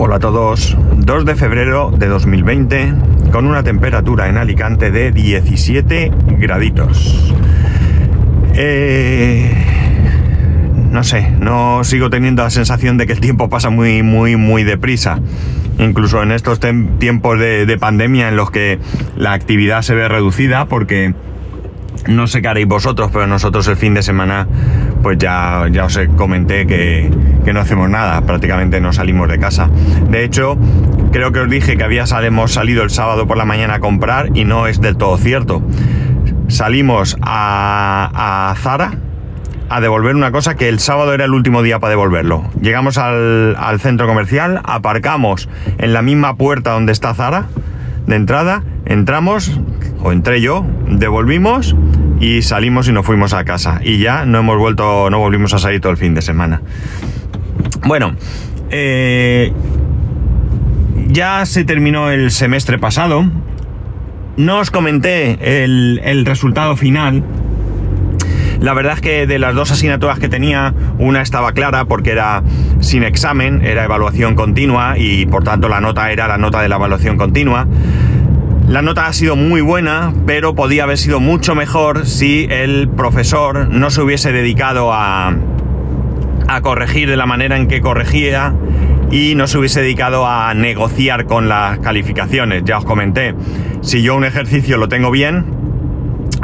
Hola a todos. 2 de febrero de 2020 con una temperatura en Alicante de 17 graditos. Eh, no sé, no sigo teniendo la sensación de que el tiempo pasa muy, muy, muy deprisa. Incluso en estos tiempos de, de pandemia en los que la actividad se ve reducida porque no sé qué haréis vosotros, pero nosotros el fin de semana pues ya, ya os comenté que, no hacemos nada, prácticamente no salimos de casa. De hecho, creo que os dije que habíamos salido el sábado por la mañana a comprar y no es del todo cierto. Salimos a, a Zara a devolver una cosa que el sábado era el último día para devolverlo. Llegamos al, al centro comercial, aparcamos en la misma puerta donde está Zara de entrada, entramos, o entré yo, devolvimos y salimos y nos fuimos a casa. Y ya no hemos vuelto, no volvimos a salir todo el fin de semana. Bueno, eh, ya se terminó el semestre pasado. No os comenté el, el resultado final. La verdad es que de las dos asignaturas que tenía, una estaba clara porque era sin examen, era evaluación continua y por tanto la nota era la nota de la evaluación continua. La nota ha sido muy buena, pero podía haber sido mucho mejor si el profesor no se hubiese dedicado a, a corregir de la manera en que corregía y no se hubiese dedicado a negociar con las calificaciones. Ya os comenté, si yo un ejercicio lo tengo bien,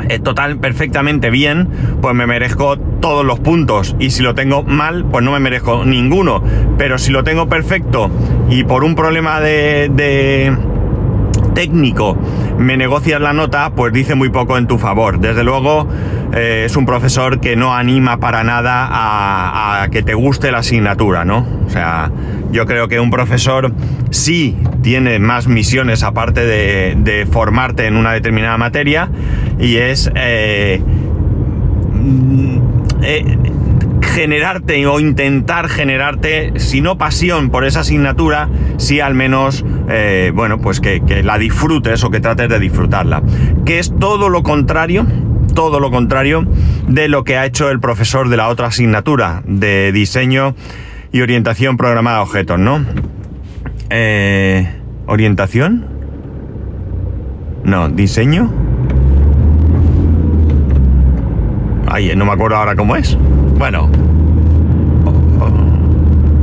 eh, total, perfectamente bien, pues me merezco todos los puntos. Y si lo tengo mal, pues no me merezco ninguno. Pero si lo tengo perfecto y por un problema de técnico me negocias la nota, pues dice muy poco en tu favor. Desde luego eh, es un profesor que no anima para nada a, que te guste la asignatura, ¿no? O sea, yo creo que un profesor sí tiene más misiones aparte de, formarte en una determinada materia y es... Eh, mm, eh, generarte o intentar generarte, si no pasión por esa asignatura, si al menos, eh, bueno, pues que, la disfrutes o que trates de disfrutarla. Que es todo lo contrario, todo lo contrario de lo que ha hecho el profesor de la otra asignatura, de diseño y orientación programada a objetos, ¿no? Eh, ¿Orientación? No, diseño. Ay, no me acuerdo ahora cómo es. Bueno.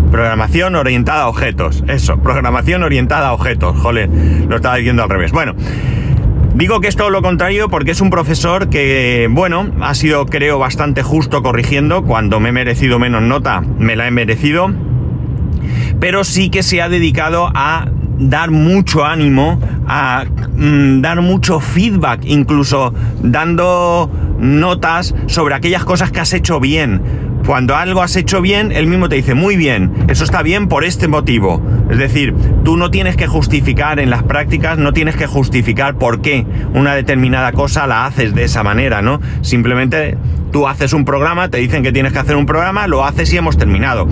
Programación orientada a objetos. Eso, programación orientada a objetos. Joder, lo estaba diciendo al revés. Bueno. Digo que es todo lo contrario porque es un profesor que, bueno, ha sido creo bastante justo corrigiendo. Cuando me he merecido menos nota, me la he merecido. Pero sí que se ha dedicado a dar mucho ánimo, a mm, dar mucho feedback, incluso dando notas sobre aquellas cosas que has hecho bien. Cuando algo has hecho bien, él mismo te dice, muy bien, eso está bien por este motivo. Es decir, tú no tienes que justificar en las prácticas, no tienes que justificar por qué una determinada cosa la haces de esa manera, ¿no? Simplemente tú haces un programa, te dicen que tienes que hacer un programa, lo haces y hemos terminado.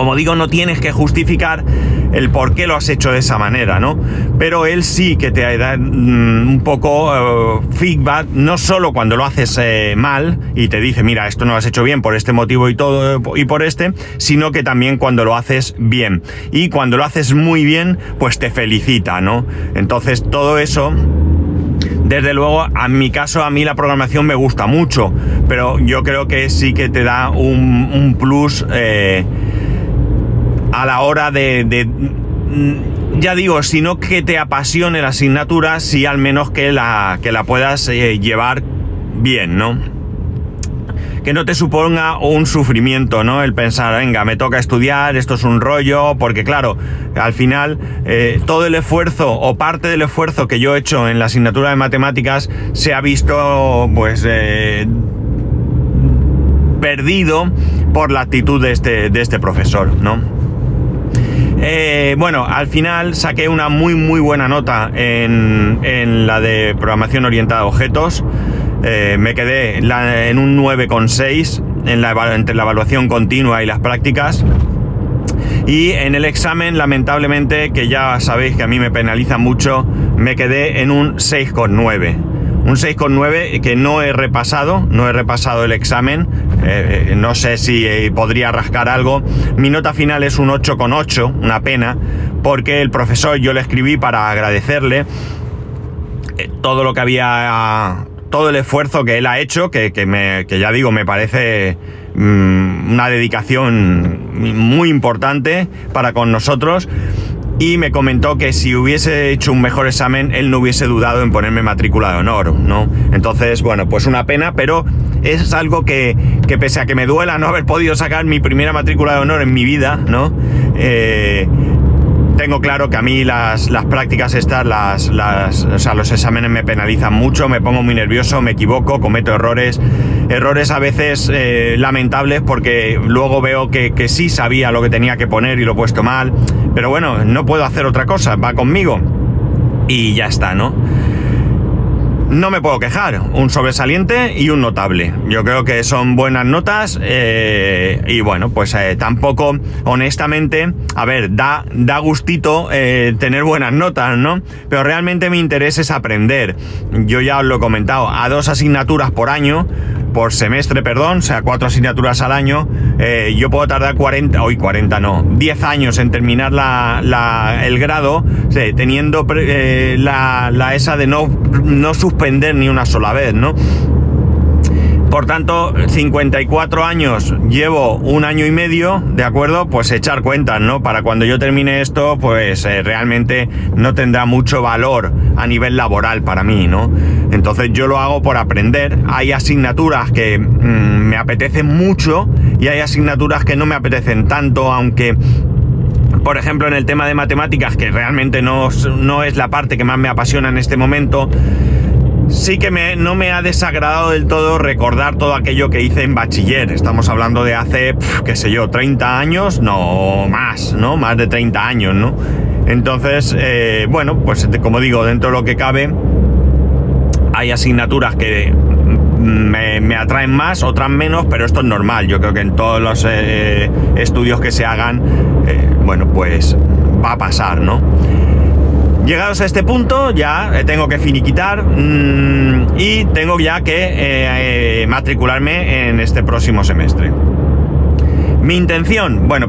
Como digo, no tienes que justificar el por qué lo has hecho de esa manera, ¿no? Pero él sí que te da mm, un poco eh, feedback, no solo cuando lo haces eh, mal y te dice, mira, esto no lo has hecho bien por este motivo y todo y por este, sino que también cuando lo haces bien. Y cuando lo haces muy bien, pues te felicita, ¿no? Entonces todo eso desde luego, a mi caso, a mí la programación me gusta mucho, pero yo creo que sí que te da un, plus eh, a la hora de, mm, ya digo, si no que te apasione la asignatura, sí al menos que la, que la puedas eh, llevar bien, ¿no? Que no te suponga un sufrimiento, ¿no? El pensar, venga, me toca estudiar, esto es un rollo, porque claro, al final eh, todo el esfuerzo o parte del esfuerzo que yo he hecho en la asignatura de matemáticas se ha visto, pues, eh, perdido por la actitud de este, de este profesor, ¿no? Eh, bueno, al final saqué una muy muy buena nota en, la de programación orientada a objetos. Eh, me quedé en un 9,6 en entre la evaluación continua y las prácticas. Y en el examen, lamentablemente, que ya sabéis que a mí me penaliza mucho, me quedé en un 6,9. Un 6,9 que no he repasado, no he repasado el examen, eh, no sé si podría rascar algo. Mi nota final es un 8,8, una pena, porque el profesor yo le escribí para agradecerle todo lo que había, todo el esfuerzo que él ha hecho, que, me, que ya digo, me parece mm, una dedicación muy importante para con nosotros y me comentó que si hubiese hecho un mejor examen, él no hubiese dudado en ponerme matrícula de honor, ¿no? Entonces, bueno, pues una pena, pero es algo que, que pese a que me duela no haber podido sacar mi primera matrícula de honor en mi vida, ¿no? Eh, tengo claro que a mí las, prácticas estas, las, o sea, los exámenes me penalizan mucho, me pongo muy nervioso, me equivoco, cometo errores, errores a veces eh, lamentables porque luego veo que sí sabía lo que tenía que poner y lo he puesto mal, pero bueno, no puedo hacer otra cosa, va conmigo y ya está, ¿no? No me puedo quejar. Un sobresaliente y un notable. Yo creo que son buenas notas eh, y bueno, pues eh, tampoco, honestamente, a ver, da, da gustito eh, tener buenas notas, ¿no? Pero realmente mi interés es aprender. Yo ya os lo he comentado, a dos asignaturas por año, por semestre, perdón, o sea, cuatro asignaturas al año, yo puedo tardar 40, hoy 40 no, 10 años en terminar la, el grado, teniendo eh, la, la, esa de no, no suspender ni una sola vez, ¿no? Por tanto, 54 años, llevo un año y medio, ¿de acuerdo? Pues echar cuentas, ¿no? Para cuando yo termine esto, pues eh, realmente no tendrá mucho valor a nivel laboral para mí, ¿no? Entonces yo lo hago por aprender. Hay asignaturas que mm, me apetecen mucho y hay asignaturas que no me apetecen tanto, aunque por ejemplo, en el tema de matemáticas, que realmente no, no, es la parte que más me apasiona en este momento, sí que me, no me ha desagradado del todo recordar todo aquello que hice en bachiller. Estamos hablando de hace, qué sé yo, 30 años, no más, ¿no? Más de 30 años, ¿no? Entonces, eh, bueno, pues como digo, dentro de lo que cabe, hay asignaturas que me, atraen más, otras menos, pero esto es normal. Yo creo que en todos los eh, estudios que se hagan, eh, bueno, pues va a pasar, ¿no? Llegados a este punto, ya eh, tengo que finiquitar mm, y tengo ya que eh, eh, matricularme en este próximo semestre. Mi intención, bueno,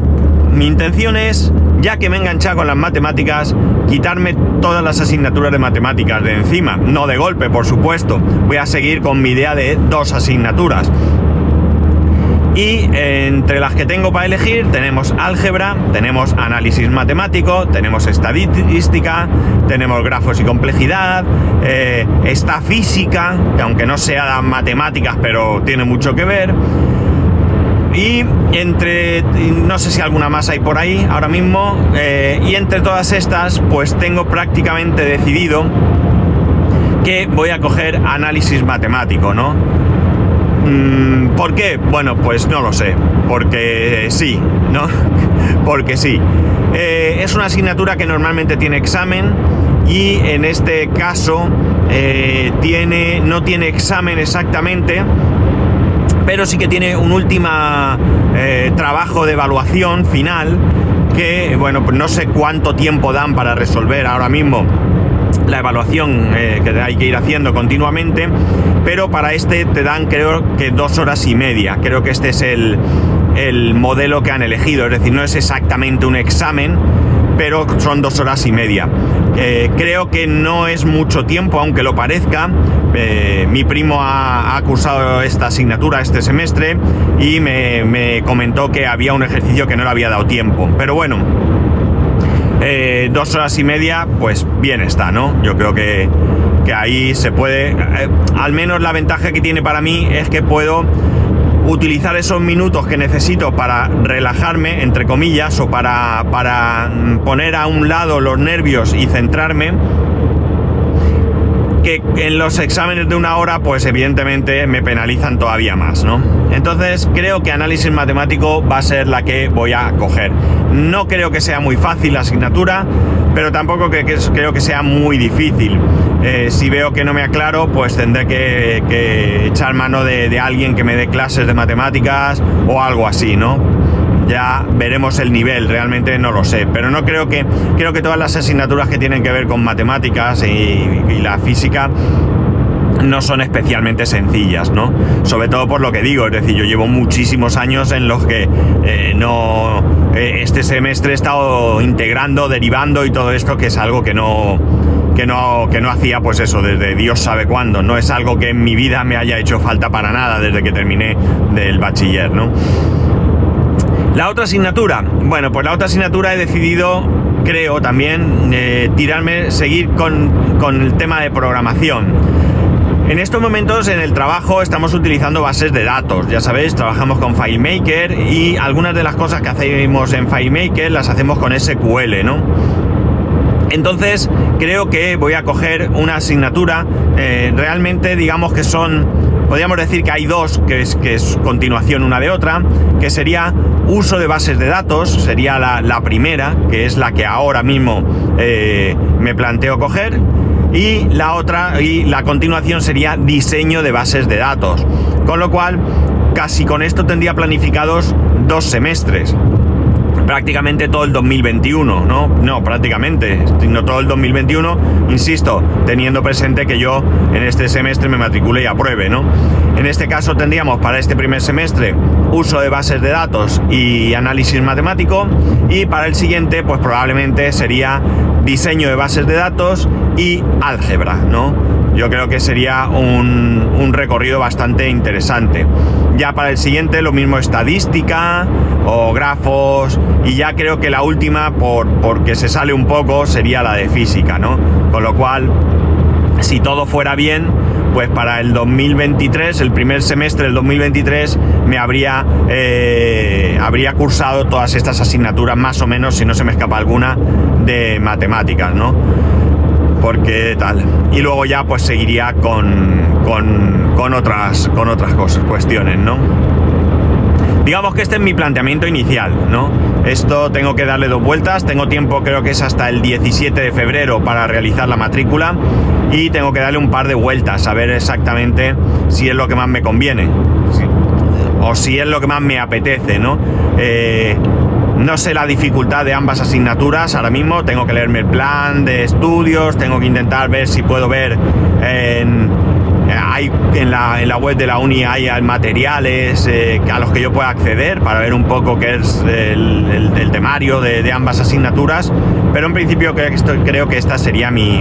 mi intención es, ya que me he enganchado con las matemáticas, quitarme todas las asignaturas de matemáticas de encima, no de golpe, por supuesto. Voy a seguir con mi idea de dos asignaturas. Y entre las que tengo para elegir tenemos álgebra, tenemos análisis matemático, tenemos estadística, tenemos grafos y complejidad, eh, está física, que aunque no sea matemáticas, pero tiene mucho que ver. Y entre, no sé si alguna más hay por ahí ahora mismo, eh, y entre todas estas, pues tengo prácticamente decidido que voy a coger análisis matemático, ¿no? Mm, ¿Por qué? Bueno, pues no lo sé. Porque sí, ¿no? Porque sí. Eh, es una asignatura que normalmente tiene examen y en este caso eh, tiene, no tiene examen exactamente, pero sí que tiene un último eh, trabajo de evaluación final que, bueno, pues no sé cuánto tiempo dan para resolver ahora mismo la evaluación que hay que ir haciendo continuamente pero para este te dan creo que dos horas y media. Creo que este es el, modelo que han elegido, es decir, no es exactamente un examen, pero son dos horas y media. Eh, creo que no es mucho tiempo, aunque lo parezca. Eh, mi primo ha, cursado esta asignatura este semestre y me, comentó que había un ejercicio que no le había dado tiempo. Pero bueno, eh, dos horas y media, pues bien está, ¿no? Yo creo que, que ahí se puede, eh, al menos la ventaja que tiene para mí es que puedo utilizar esos minutos que necesito para relajarme, entre comillas, o para, para poner a un lado los nervios y centrarme que en los exámenes de una hora, pues evidentemente me penalizan todavía más, ¿no? Entonces creo que análisis matemático va a ser la que voy a coger. No creo que sea muy fácil la asignatura, pero tampoco creo que sea muy difícil. Eh, si veo que no me aclaro, pues tendré que, echar mano de, de alguien que me dé clases de matemáticas o algo así, ¿no? Ya veremos el nivel, realmente no lo sé, pero no creo que, creo que todas las asignaturas que tienen que ver con matemáticas y, la física no son especialmente sencillas, ¿no? Sobre todo por lo que digo, es decir, yo llevo muchísimos años en los que eh, no. Eh, este semestre he estado integrando, derivando y todo esto, que es algo que no. Que no, que no hacía, pues eso, desde Dios sabe cuándo. No es algo que en mi vida me haya hecho falta para nada desde que terminé del bachiller, ¿no? La otra asignatura. Bueno, pues la otra asignatura he decidido, creo también, eh, tirarme, seguir con, con el tema de programación. En estos momentos en el trabajo estamos utilizando bases de datos, ya sabéis, trabajamos con FileMaker y algunas de las cosas que hacemos en FileMaker las hacemos con SQL, ¿no? Entonces creo que voy a coger una asignatura, eh, realmente digamos que son, podríamos decir que hay dos, que es, que es continuación una de otra, que sería uso de bases de datos, sería la, primera, que es la que ahora mismo eh, me planteo coger y la otra y la continuación sería diseño de bases de datos. Con lo cual, casi con esto tendría planificados dos semestres prácticamente todo el 2021, ¿no? No, prácticamente, no todo el 2021, insisto, teniendo presente que yo en este semestre me matricule y apruebe, ¿no? En este caso tendríamos para este primer semestre uso de bases de datos y análisis matemático y para el siguiente pues probablemente sería diseño de bases de datos y álgebra, ¿no? Yo creo que sería un, un recorrido bastante interesante. Ya para el siguiente lo mismo estadística o grafos y ya creo que la última por, porque se sale un poco sería la de física, ¿no? Con lo cual, si todo fuera bien, pues para el 2023, el primer semestre del 2023, me habría, eh, habría cursado todas estas asignaturas más o menos, si no se me escapa alguna, de matemáticas, ¿no? Porque tal. Y luego ya pues seguiría con, con, con otras, con otras cosas, cuestiones, ¿no? Digamos que este es mi planteamiento inicial, ¿no? Esto tengo que darle dos vueltas, tengo tiempo creo que es hasta el 17 de febrero para realizar la matrícula y tengo que darle un par de vueltas a ver exactamente si es lo que más me conviene o si es lo que más me apetece, ¿no? Eh, no sé la dificultad de ambas asignaturas ahora mismo, tengo que leerme el plan de estudios, tengo que intentar ver si puedo ver en la, web de la uni hay materiales eh, a los que yo pueda acceder para ver un poco qué es el, temario de, ambas asignaturas, pero en principio creo que, esta sería mi,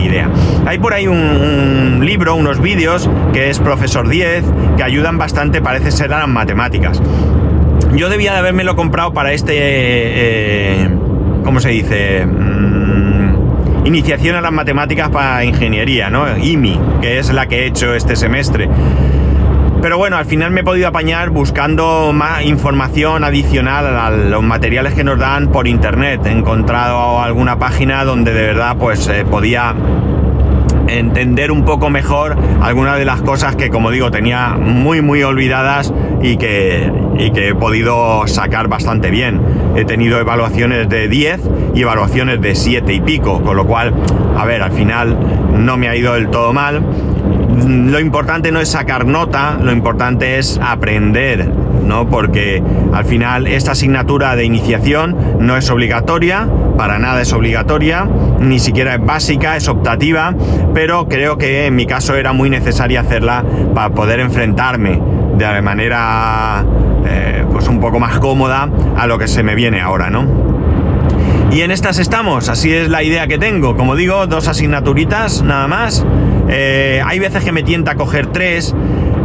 idea. Hay por ahí un, libro, unos vídeos que es Profesor 10, que ayudan bastante, parece ser a las matemáticas. Yo debía de haberme lo comprado para este, eh, ¿cómo se dice? Iniciación a las matemáticas para ingeniería, ¿no? IMI, que es la que he hecho este semestre. Pero bueno, al final me he podido apañar buscando más información adicional a los materiales que nos dan por internet. He encontrado alguna página donde de verdad pues eh, podía entender un poco mejor algunas de las cosas que como digo tenía muy muy olvidadas y que, y que he podido sacar bastante bien. He tenido evaluaciones de 10 y evaluaciones de 7 y pico, con lo cual, a ver, al final no me ha ido del todo mal. Lo importante no es sacar nota, lo importante es aprender, ¿no? Porque al final esta asignatura de iniciación no es obligatoria, para nada es obligatoria, ni siquiera es básica, es optativa, pero creo que en mi caso era muy necesaria hacerla para poder enfrentarme de manera un poco más cómoda a lo que se me viene ahora, ¿no? Y en estas estamos, así es la idea que tengo. Como digo, dos asignaturitas nada más. Eh, hay veces que me tienta coger tres,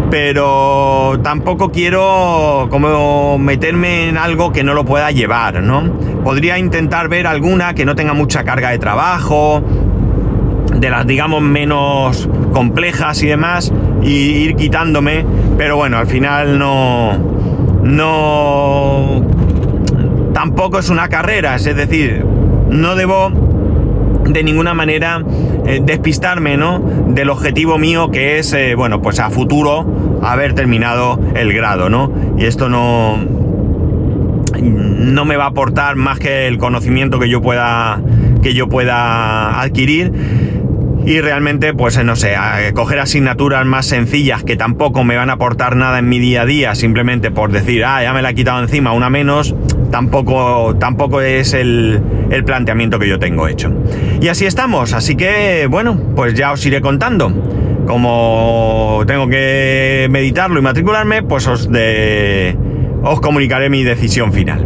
pero tampoco quiero como meterme en algo que no lo pueda llevar, ¿no? Podría intentar ver alguna que no tenga mucha carga de trabajo, de las digamos menos complejas y demás, y ir quitándome, pero bueno, al final no, no, tampoco es una carrera, es decir, no debo de ninguna manera eh, despistarme, ¿no? Del objetivo mío que es, eh, bueno, pues a futuro haber terminado el grado, ¿no? Y esto no, no me va a aportar más que el conocimiento que yo pueda, que yo pueda adquirir y realmente, pues no sé, coger asignaturas más sencillas que tampoco me van a aportar nada en mi día a día, simplemente por decir, ah, ya me la he quitado encima, una menos, tampoco, tampoco es el, el planteamiento que yo tengo hecho. Y así estamos, así que, bueno, pues ya os iré contando. como tengo que meditarlo y matricularme, pues os, os comunicaré mi decisión final.